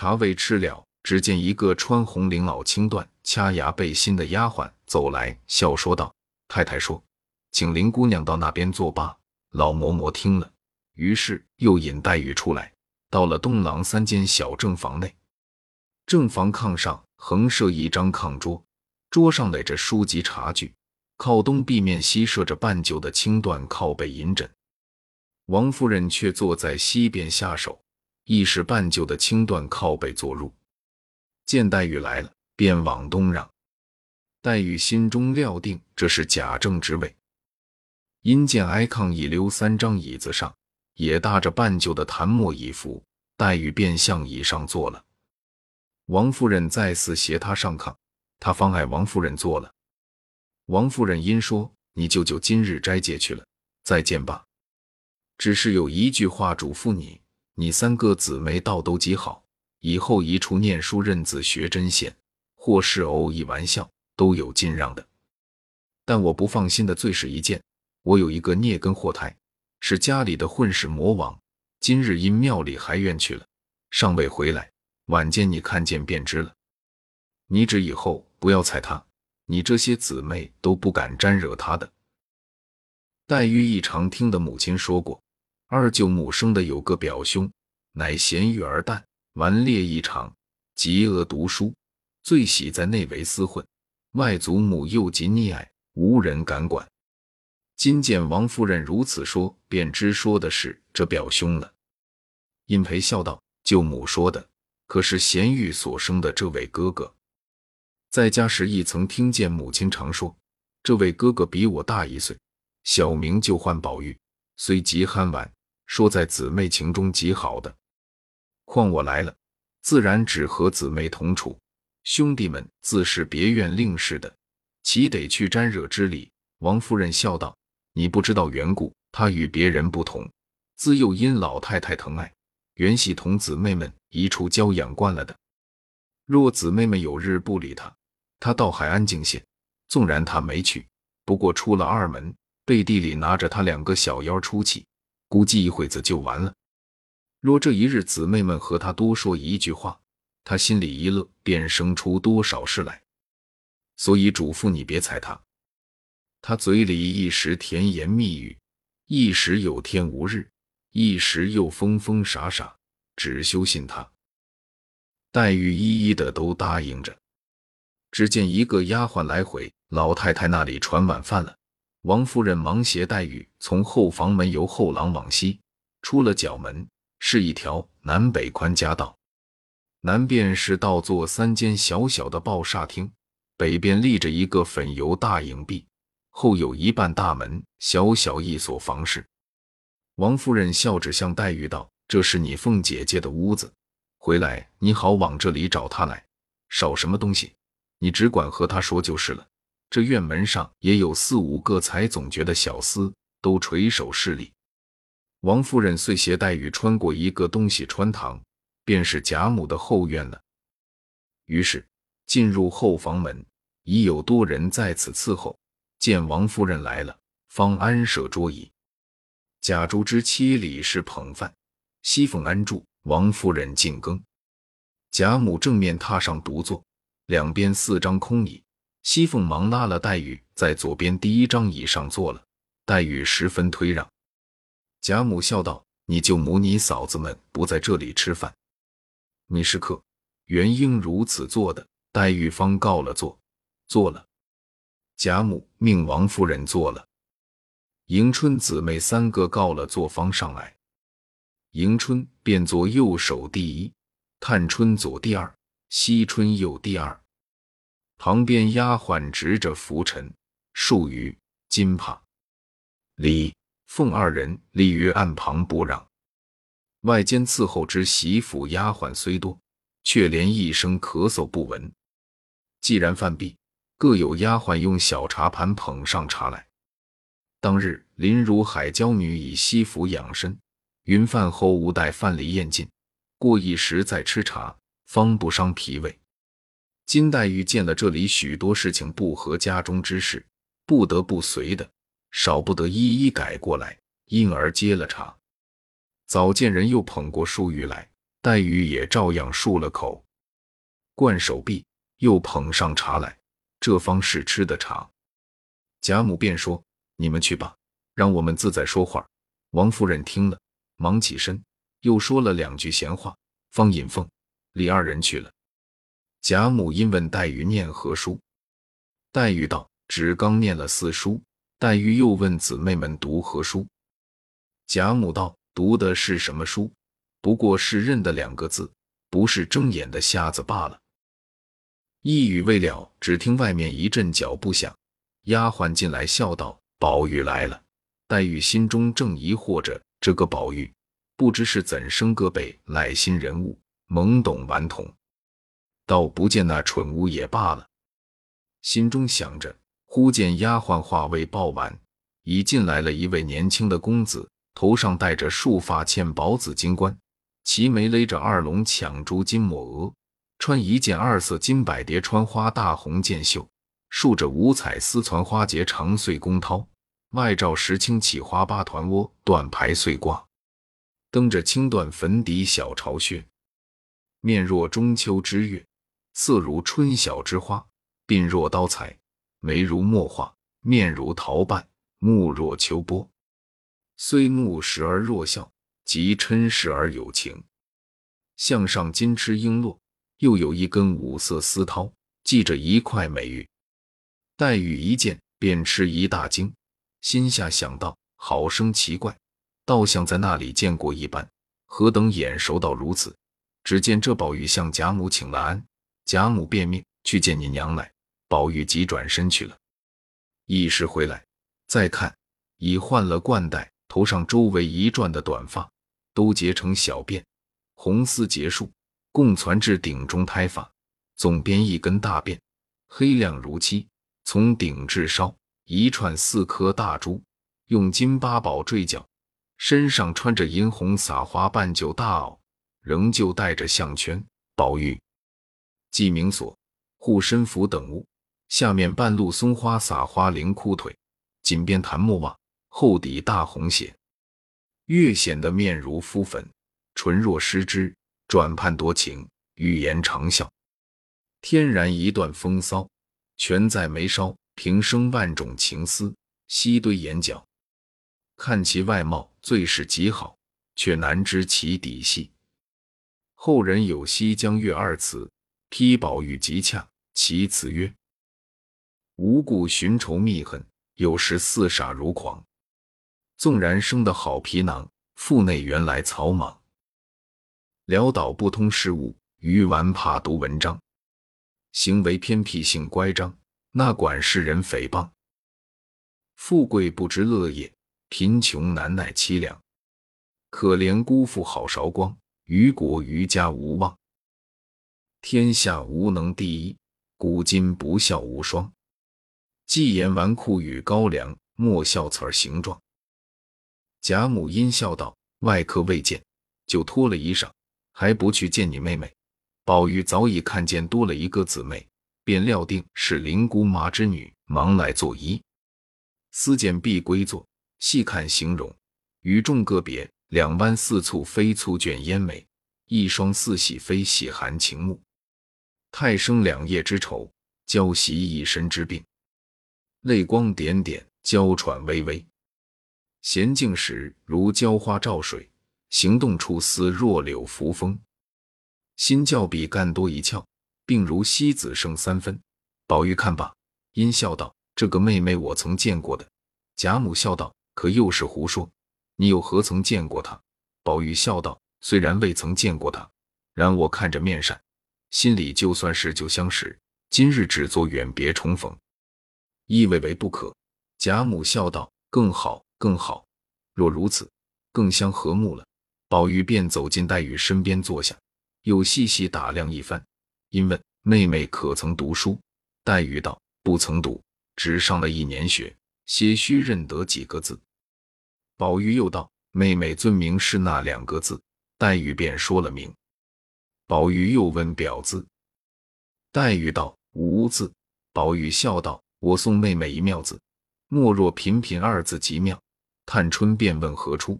茶未吃了，只见一个穿红绫袄青缎掐牙背心的丫鬟走来，笑说道：“太太说，请林姑娘到那边坐罢。”老嬷嬷听了，于是又引黛玉出来，到了东廊三间小正房内。正房炕上横设一张炕桌，桌上垒着书籍茶具，靠东壁面西设着半旧的青缎靠背银枕。王夫人却坐在西边下手，一时半旧的青缎靠背坐入。见黛玉来了，便往东让。黛玉心中料定这是贾政之位。因见挨炕一溜三张椅子上也搭着半旧的檀木椅扶，黛玉便向椅上坐了。王夫人再次携她上炕，她方爱王夫人坐了。王夫人因说：“你舅舅今日斋戒去了，再见吧。只是有一句话嘱咐你，你三个姊妹倒都极好，以后一处念书认字学针线，或是偶一玩笑，都有尽让的。但我不放心的最是一件。”我有一个孽根祸胎，是家里的混世魔王。今日因庙里还愿去了，尚未回来。晚间你看见便知了。你只以后不要睬他，你这些姊妹都不敢沾惹他的。黛玉一常听的母亲说过，二舅母生的有个表兄，乃贤玉儿旦，顽劣异常，极恶读书，最喜在内围厮混。外祖母又极溺爱，无人敢管。今见王夫人如此说，便知说的是这表兄了。殷培笑道：“舅母说的可是贤玉所生的这位哥哥？在家时亦曾听见母亲常说，这位哥哥比我大一岁，小名就唤宝玉，虽极憨顽，说在姊妹情中极好的。况我来了，自然只和姊妹同处，兄弟们自是别院令事的，岂得去沾惹之理？”王夫人笑道。你不知道缘故，他与别人不同，自幼因老太太疼爱，原系同姊妹们一处娇养惯了的。若姊妹们有日不理他，他倒还安静些。纵然他没去，不过出了二门，背地里拿着他两个小妖出气，估计一会子就完了。若这一日姊妹们和他多说一句话，他心里一乐，便生出多少事来。所以嘱咐你别睬他。他嘴里一时甜言蜜语，一时有天无日，一时又疯疯傻傻，只休信他。黛玉一一的都答应着。只见一个丫鬟来回老太太那里传晚饭了。王夫人忙携黛玉从后房门由后廊往西，出了角门，是一条南北宽夹道。南边是倒座三间小小的抱厦厅，北边立着一个粉油大影壁。后有一半大门，小小一所房室。王夫人笑着向黛玉道：“这是你凤姐姐的屋子，回来你好往这里找她来。少什么东西，你只管和她说就是了。这院门上也有四五个才总觉的小厮，都垂手侍立。”王夫人遂携黛玉穿过一个东西穿堂，便是贾母的后院了。于是进入后房门，已有多人在此伺候。见王夫人来了，方安设桌椅。贾珠之妻李氏捧饭，熙凤安住，王夫人进羹。贾母正面榻上独坐，两边四张空椅。熙凤忙拉了黛玉在左边第一张椅上坐了，黛玉十分推让。贾母笑道：“你舅母、你嫂子们不在这里吃饭，你是客，原应如此做的。”黛玉方告了座，坐了。贾母命王夫人坐了，迎春姊妹三个告了座方上来，迎春便坐右手第一，探春左第二，惜春右第二。旁边丫鬟执着拂尘、漱盂、金帕、李凤二人立于案旁不让。外间伺候之媳妇丫鬟虽多，却连一声咳嗽不闻。既然饭毕。各有丫鬟用小茶盘捧上茶来。当日林如海娇女以西服养身，云饭后无待饭里咽尽，过一时再吃茶，方不伤脾胃。金黛玉见了这里许多事情不合家中之事，不得不随的，少不得一一改过来，因而接了茶。早见人又捧过漱玉来，黛玉也照样漱了口，灌手臂，又捧上茶来。这方是吃的茶。贾母便说：“你们去吧，让我们自在说话。”王夫人听了，忙起身，又说了两句闲话，方引凤、李二人去了。贾母因问黛玉念何书，黛玉道：“只刚念了四书。”黛玉又问姊妹们读何书，贾母道：“读的是什么书？不过是认的两个字，不是睁眼的瞎子罢了。”一语未了，只听外面一阵脚步响，丫鬟进来笑道：“宝玉来了。”黛玉心中正疑惑着，这个宝玉不知是怎生个辈赖心人物，懵懂顽童，倒不见那蠢物也罢了。心中想着。忽见丫鬟话未报完，已进来了一位年轻的公子，头上戴着束发嵌宝紫金冠，齐眉勒着二龙抢珠金抹额，穿一件二色金百蝶穿花大红箭袖，束着五彩丝攒花结长穗宫绦，外罩石青起花八团窝缎排穗褂，蹬着青缎粉底小朝靴，面若中秋之月，色如春晓之花，鬓若刀裁。眉如墨画，面如桃瓣，目若秋波。虽目时而若笑，即嗔时而有情。项上金翅璎珞，又有一根五色丝绦，系着一块美玉。黛玉一见，便吃一大惊，心下想到：好生奇怪，倒像在那里见过一般，何等眼熟到如此？只见这宝玉向贾母请了安，贾母便命去见你娘来。宝玉急转身去了，一时回来，再看已换了冠带，头上周围一转的短发都结成小辫，红丝结束，共攒至顶中胎发，总编一根大辫，黑亮如漆，从顶至梢一串四颗大珠，用金八宝坠角，身上穿着银红撒花半旧大袄，仍旧戴着项圈。宝玉记名锁、护身符等物。下面半露松花撒花绫裤腿，锦边檀木袜，厚底大红鞋，越显得面如敷粉，唇若施脂，转盼多情，语言长笑，天然一段风骚，全在眉梢，平生万种情思，悉堆眼角。看其外貌，最是极好，却难知其底细。后人有《西江月》二词，批宝玉极洽，其词曰。无故寻仇觅恨，有时似傻如狂。纵然生得好皮囊，腹内原来草莽。潦倒不通事物，愚顽怕读文章。行为偏僻性乖张，那管世人诽谤。富贵不知乐业，贫穷难耐凄凉。可怜辜负好韶光，于国于家无望。天下无能第一，古今不孝无双。既言纨绔与高粱，莫笑此儿形状。贾母阴笑道：“外客未见，就脱了衣裳，还不去见你妹妹？”宝玉早已看见多了一个姊妹，便料定是林姑妈之女，忙来作揖。思见碧归坐，细看形容，与众个别，两弯似蹙非蹙卷烟眉，一双似喜非喜含情目，太生两夜之愁，娇袭一身之病。泪光点点，娇喘微微。娴静时如娇花照水，行动处似弱柳扶风。心较比干多一窍，病如西子胜三分。宝玉看罢，阴笑道：“这个妹妹我曾见过的。”贾母笑道：“可又是胡说！你又何曾见过她？”宝玉笑道：“虽然未曾见过她，然我看着面善，心里就算是旧相识。今日只做远别重逢。”意味为不可。贾母笑道：“更好，更好。若如此，更相和睦了。”宝玉便走进黛玉身边坐下，又细细打量一番，因问：“妹妹可曾读书？”黛玉道：“不曾读，只上了一年学，些许认得几个字。”宝玉又道：“妹妹尊名是那两个字？”黛玉便说了名。宝玉又问表字，黛玉道：“无字。”宝玉笑道。我送妹妹一妙字，莫若频频二字极妙。探春便问何出，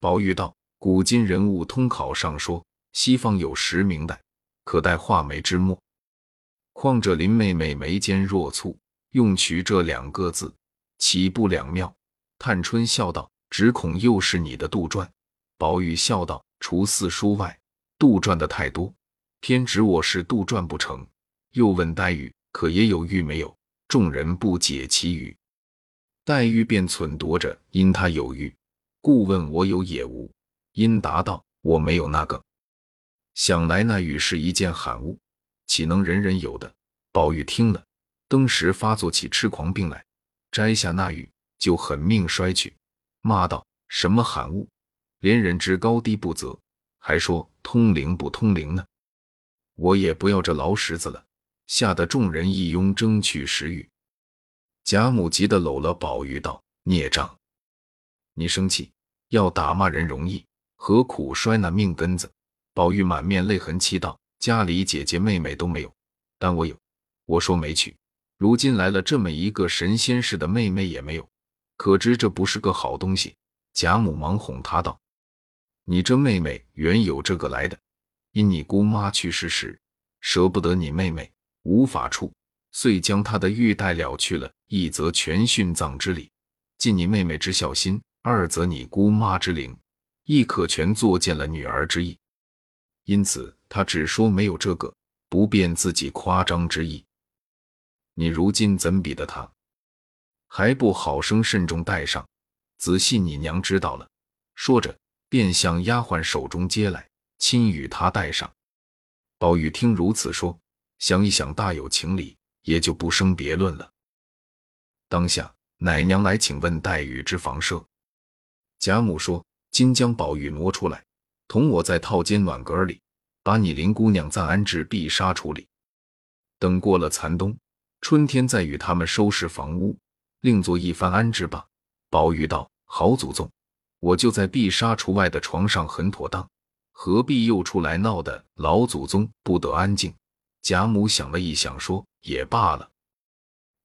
宝玉道：古今人物通考上说，西方有实名带，可代画眉之墨。况这林妹妹眉间若蹙，用取这两个字，岂不两妙？探春笑道：“只恐又是你的杜撰。”宝玉笑道：“除四书外，杜撰的太多，偏指我是杜撰不成。”又问黛玉：“可也有玉没有？”众人不解其语。黛玉便忖度着：“因他有玉，故问我有也无。”因答道：“我没有那个。”想来那玉是一件罕物。岂能人人有的？宝玉听了，登时发作起痴狂病来，摘下那玉就狠命摔去，骂道：“什么罕物，连人之高低不择，还说通灵不通灵呢？我也不要这劳什子了。”吓得众人一拥争取食欲。贾母急得搂了宝玉道：“孽障，你生气要打骂人容易，何苦摔那命根子？”宝玉满面泪痕，气道。家里姐姐妹妹都没有，但我有。我说没去，如今来了这么一个神仙似的妹妹也没有，可知这不是个好东西。贾母忙哄他道：“你这妹妹原有这个来的，因你姑妈去世时舍不得你妹妹，无法处，遂将她的玉带了去了。一则全殉葬之礼，尽你妹妹之孝心；二则你姑妈之灵，亦可全作践了女儿之意。因此。”他只说没有这个，不便自己夸张之意。你如今怎比得他？还不好生慎重带上，仔细你娘知道了。说着，便向丫鬟手中接来，亲与他戴上。宝玉听如此说，想一想，大有情理，也就不生别论了。当下，奶娘来请问黛玉之房舍。贾母说：“今将宝玉挪出来，同我在套间暖阁里。”把你林姑娘暂安置碧纱处理，等过了残冬，春天再与他们收拾房屋，另做一番安置吧。宝玉道：“好祖宗，我就在碧纱橱外的床上很妥当，何必又出来闹的？老祖宗不得安静。”贾母想了一想，说：“也罢了，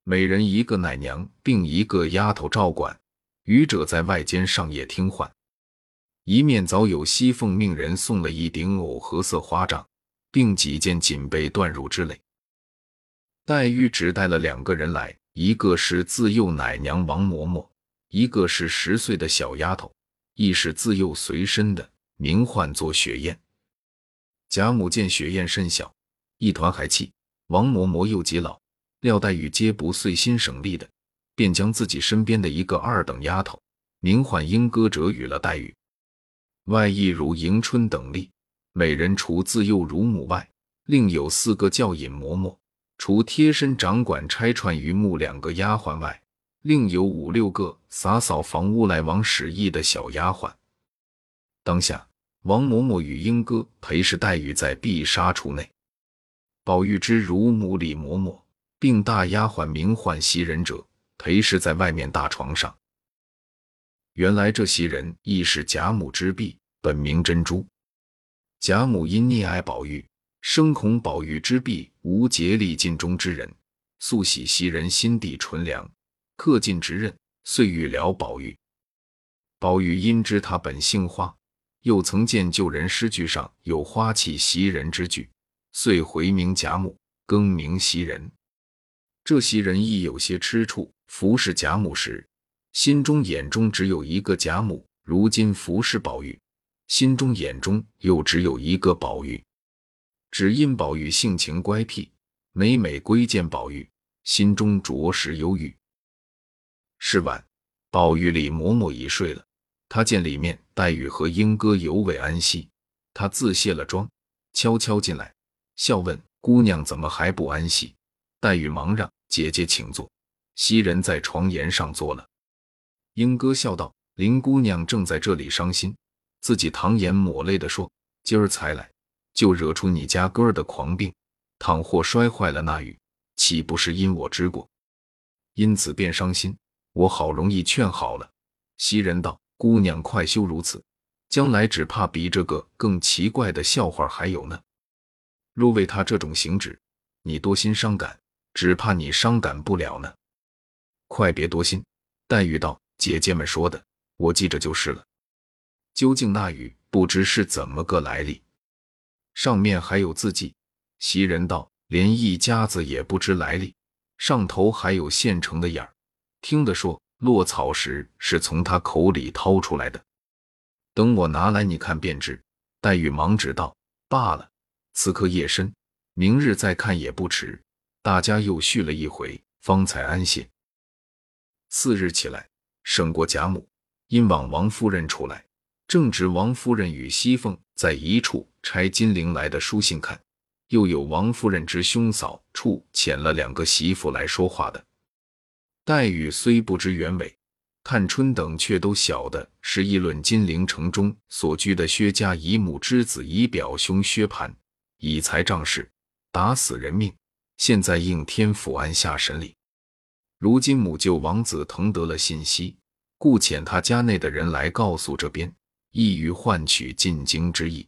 每人一个奶娘，并一个丫头照管，余者在外间上夜听唤。”一面早有西凤命人送了一顶藕荷色花帐，并几件锦被缎褥之类。黛玉只带了两个人来，一个是自幼奶娘王嬷嬷，一个是十岁的小丫头，亦是自幼随身的，名唤作雪雁。贾母见雪雁甚小，一团孩气，王嬷嬷又极老，料黛玉皆不遂心省力的，便将自己身边的一个二等丫头，名唤莺歌者与了黛玉。外亦如迎春等例，每人除自幼乳母外，另有四个教引嬷嬷；除贴身掌管拆串榆木两个丫鬟外，另有五六个洒扫房屋来往使役的小丫鬟。当下，王嬷嬷与英歌陪侍黛玉在碧纱橱内，宝玉之乳母李嬷嬷，并大丫鬟名唤袭人者，陪侍在外面大床上。原来这袭人亦是贾母之婢，本名珍珠。贾母因溺爱宝玉，生恐宝玉之婢无竭力尽忠之人，素喜袭人心地纯良，恪尽职任，遂欲了宝玉。宝玉因知他本姓花，又曾见旧人诗句上有花气袭人之句，遂回名贾母，更名袭人。这袭人亦有些吃醋，服侍贾母时。心中眼中只有一个贾母，如今服侍宝玉，心中眼中又只有一个宝玉。只因宝玉性情乖僻，每每归见宝玉，心中着实忧郁。是晚，宝玉李嬷嬷已睡了，他见里面黛玉和莺歌犹未安息，他自卸了妆，悄悄进来，笑问姑娘怎么还不安息？黛玉忙让姐姐请坐，袭人在床沿上坐了。莺歌笑道：“林姑娘正在这里伤心，自己淌眼抹泪的说：‘今儿才来，就惹出你家哥儿的狂病。倘或摔坏了那玉，岂不是因我之过？因此便伤心。我好容易劝好了。’袭人道：‘姑娘快休如此，将来只怕比这个更奇怪的笑话还有呢。若为他这种行止，你多心伤感，只怕你伤感不了呢。快别多心。’黛玉道。”姐姐们说的，我记着就是了。究竟那雨不知是怎么个来历。上面还有字迹。袭人道：“连一家子也不知来历，上头还有现成的眼儿。”听得说落草时是从他口里掏出来的。等我拿来你看便知。黛玉忙指道：“罢了，此刻夜深，明日再看也不迟。”大家又叙了一回，方才安歇。次日起来，省过贾母，因往王夫人处来，正值王夫人与熙凤在一处拆金陵来的书信看，又有王夫人之兄嫂处遣了两个媳妇来说话的。黛玉虽不知原委。探春等却都晓得是议论金陵城中所居的薛家姨母之子以表兄薛蟠以财仗势，打死人命，现在应天府案下审理。如今母舅王子腾得了信息，故遣他家内的人来告诉这边，意欲换取进京之意。